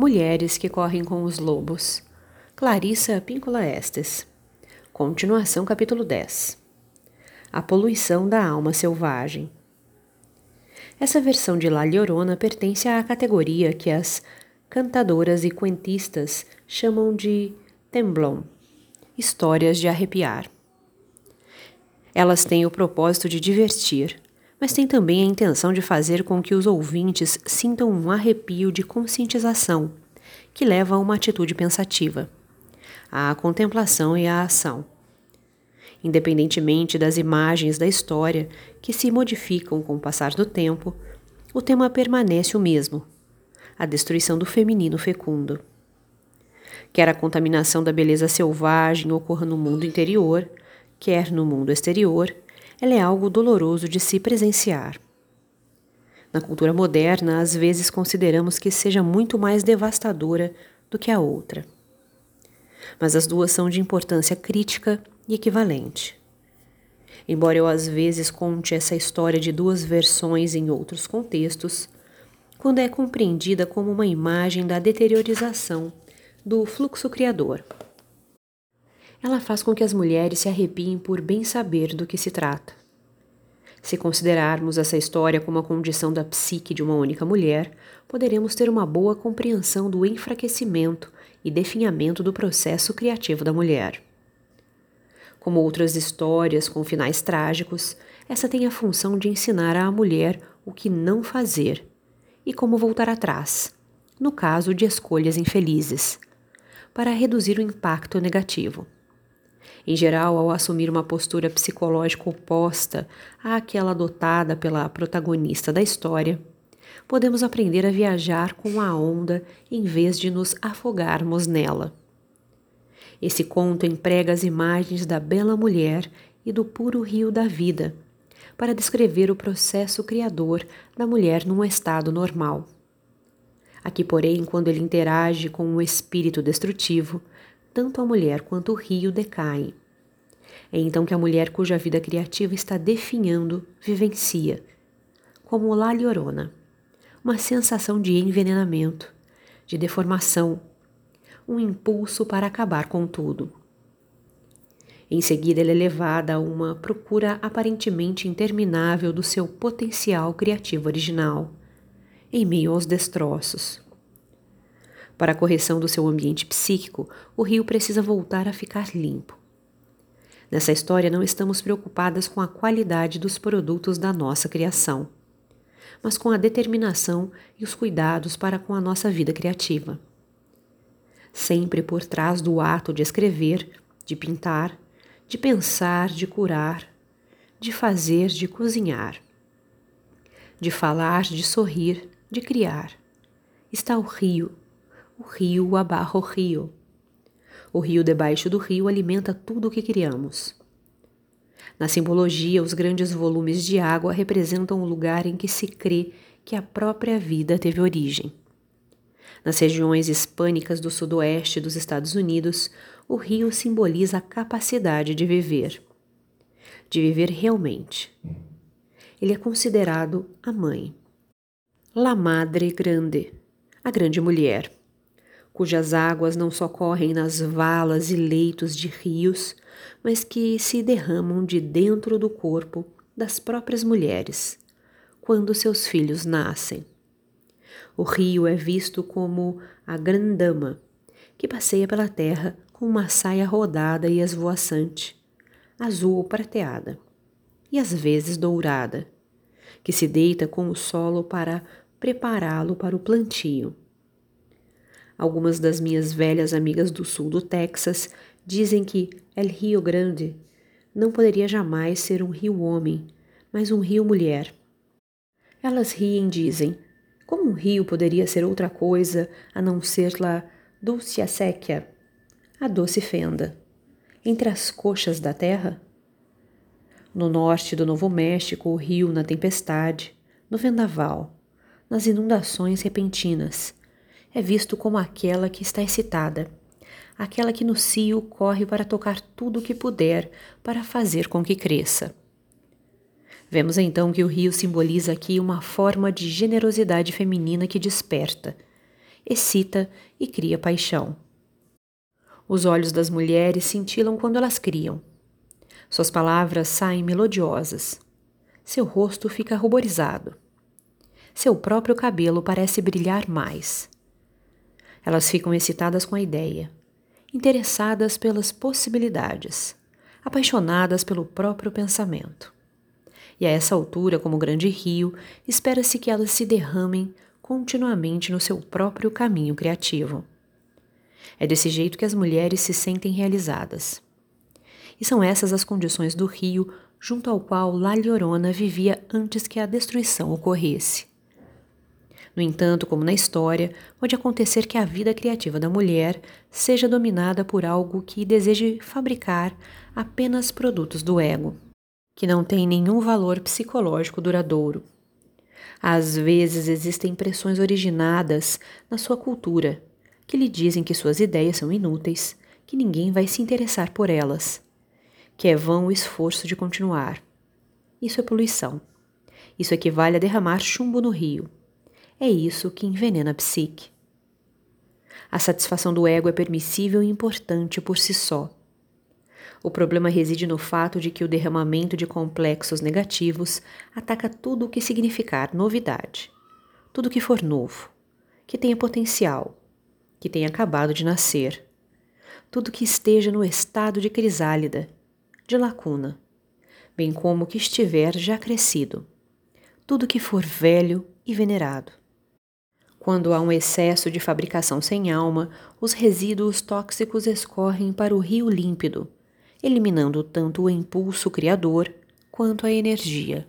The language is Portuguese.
Mulheres que correm com os lobos. Clarissa Píncola Estes. Continuação, capítulo 10. A poluição da alma selvagem. Essa versão de La Llorona pertence à categoria que as cantadoras e cuentistas chamam de temblon, histórias de arrepiar. Elas têm o propósito de divertir, mas têm também a intenção de fazer com que os ouvintes sintam um arrepio de conscientização, que leva a uma atitude pensativa, à contemplação e à ação. Independentemente das imagens da história que se modificam com o passar do tempo, o tema permanece o mesmo: a destruição do feminino fecundo. Quer a contaminação da beleza selvagem ocorra no mundo interior, quer no mundo exterior, ela é algo doloroso de se presenciar. Na cultura moderna, às vezes consideramos que seja muito mais devastadora do que a outra. Mas as duas são de importância crítica e equivalente. Embora eu às vezes conte essa história de duas versões em outros contextos, quando é compreendida como uma imagem da deteriorização do fluxo criador. Ela faz com que as mulheres se arrepiem por bem saber do que se trata. Se considerarmos essa história como a condição da psique de uma única mulher, poderemos ter uma boa compreensão do enfraquecimento e definhamento do processo criativo da mulher. Como outras histórias com finais trágicos, essa tem a função de ensinar à mulher o que não fazer e como voltar atrás, no caso de escolhas infelizes, para reduzir o impacto negativo. Em geral, ao assumir uma postura psicológica oposta àquela adotada pela protagonista da história, podemos aprender a viajar com a onda em vez de nos afogarmos nela. Esse conto emprega as imagens da bela mulher e do puro rio da vida para descrever o processo criador da mulher num estado normal. Aqui, porém, quando ele interage com o espírito destrutivo, tanto a mulher quanto o rio decaem. É então que a mulher cuja vida criativa está definhando vivencia, como La Llorona, uma sensação de envenenamento, de deformação, um impulso para acabar com tudo. Em seguida, ela é levada a uma procura aparentemente interminável do seu potencial criativo original, em meio aos destroços. Para a correção do seu ambiente psíquico, o rio precisa voltar a ficar limpo. Nessa história, não estamos preocupadas com a qualidade dos produtos da nossa criação, mas com a determinação e os cuidados para com a nossa vida criativa. Sempre por trás do ato de escrever, de pintar, de pensar, de curar, de fazer, de cozinhar, de falar, de sorrir, de criar, está o rio o rio abarra o rio. O rio debaixo do rio alimenta tudo o que criamos. Na simbologia, os grandes volumes de água representam o lugar em que se crê que a própria vida teve origem. Nas regiões hispânicas do sudoeste dos Estados Unidos, o rio simboliza a capacidade de viver, de viver realmente. Ele é considerado a mãe, La Madre Grande, a grande mulher cujas águas não só correm nas valas e leitos de rios, mas que se derramam de dentro do corpo das próprias mulheres, quando seus filhos nascem. O rio é visto como a grandama, que passeia pela terra com uma saia rodada e esvoaçante, azul ou prateada, e às vezes dourada, que se deita com o solo para prepará-lo para o plantio Algumas das minhas velhas amigas do sul do Texas dizem que El Rio Grande não poderia jamais ser um rio homem, mas um rio mulher. Elas riem dizem: como um rio poderia ser outra coisa a não ser la dulce sequia, a doce fenda, entre as coxas da terra? No norte do Novo México, o rio na tempestade, no vendaval, nas inundações repentinas, é visto como aquela que está excitada, aquela que no cio corre para tocar tudo o que puder para fazer com que cresça. Vemos então que o rio simboliza aqui uma forma de generosidade feminina que desperta, excita e cria paixão. Os olhos das mulheres cintilam quando elas criam. Suas palavras saem melodiosas. Seu rosto fica ruborizado. Seu próprio cabelo parece brilhar mais. Elas ficam excitadas com a ideia, interessadas pelas possibilidades, apaixonadas pelo próprio pensamento. E a essa altura, como grande rio, espera-se que elas se derramem continuamente no seu próprio caminho criativo. É desse jeito que as mulheres se sentem realizadas. E são essas as condições do rio junto ao qual La Llorona vivia antes que a destruição ocorresse. No entanto, como na história, pode acontecer que a vida criativa da mulher seja dominada por algo que deseje fabricar apenas produtos do ego, que não tem nenhum valor psicológico duradouro. Às vezes existem pressões originadas na sua cultura que lhe dizem que suas ideias são inúteis, que ninguém vai se interessar por elas, que é vão o esforço de continuar. Isso é poluição. Isso equivale a derramar chumbo no rio. É isso que envenena a psique. A satisfação do ego é permissível e importante por si só. O problema reside no fato de que o derramamento de complexos negativos ataca tudo o que significar novidade, tudo que for novo, que tenha potencial, que tenha acabado de nascer, tudo que esteja no estado de crisálida, de lacuna, bem como que estiver já crescido, tudo que for velho e venerado. Quando há um excesso de fabricação sem alma, os resíduos tóxicos escorrem para o rio límpido, eliminando tanto o impulso criador quanto a energia.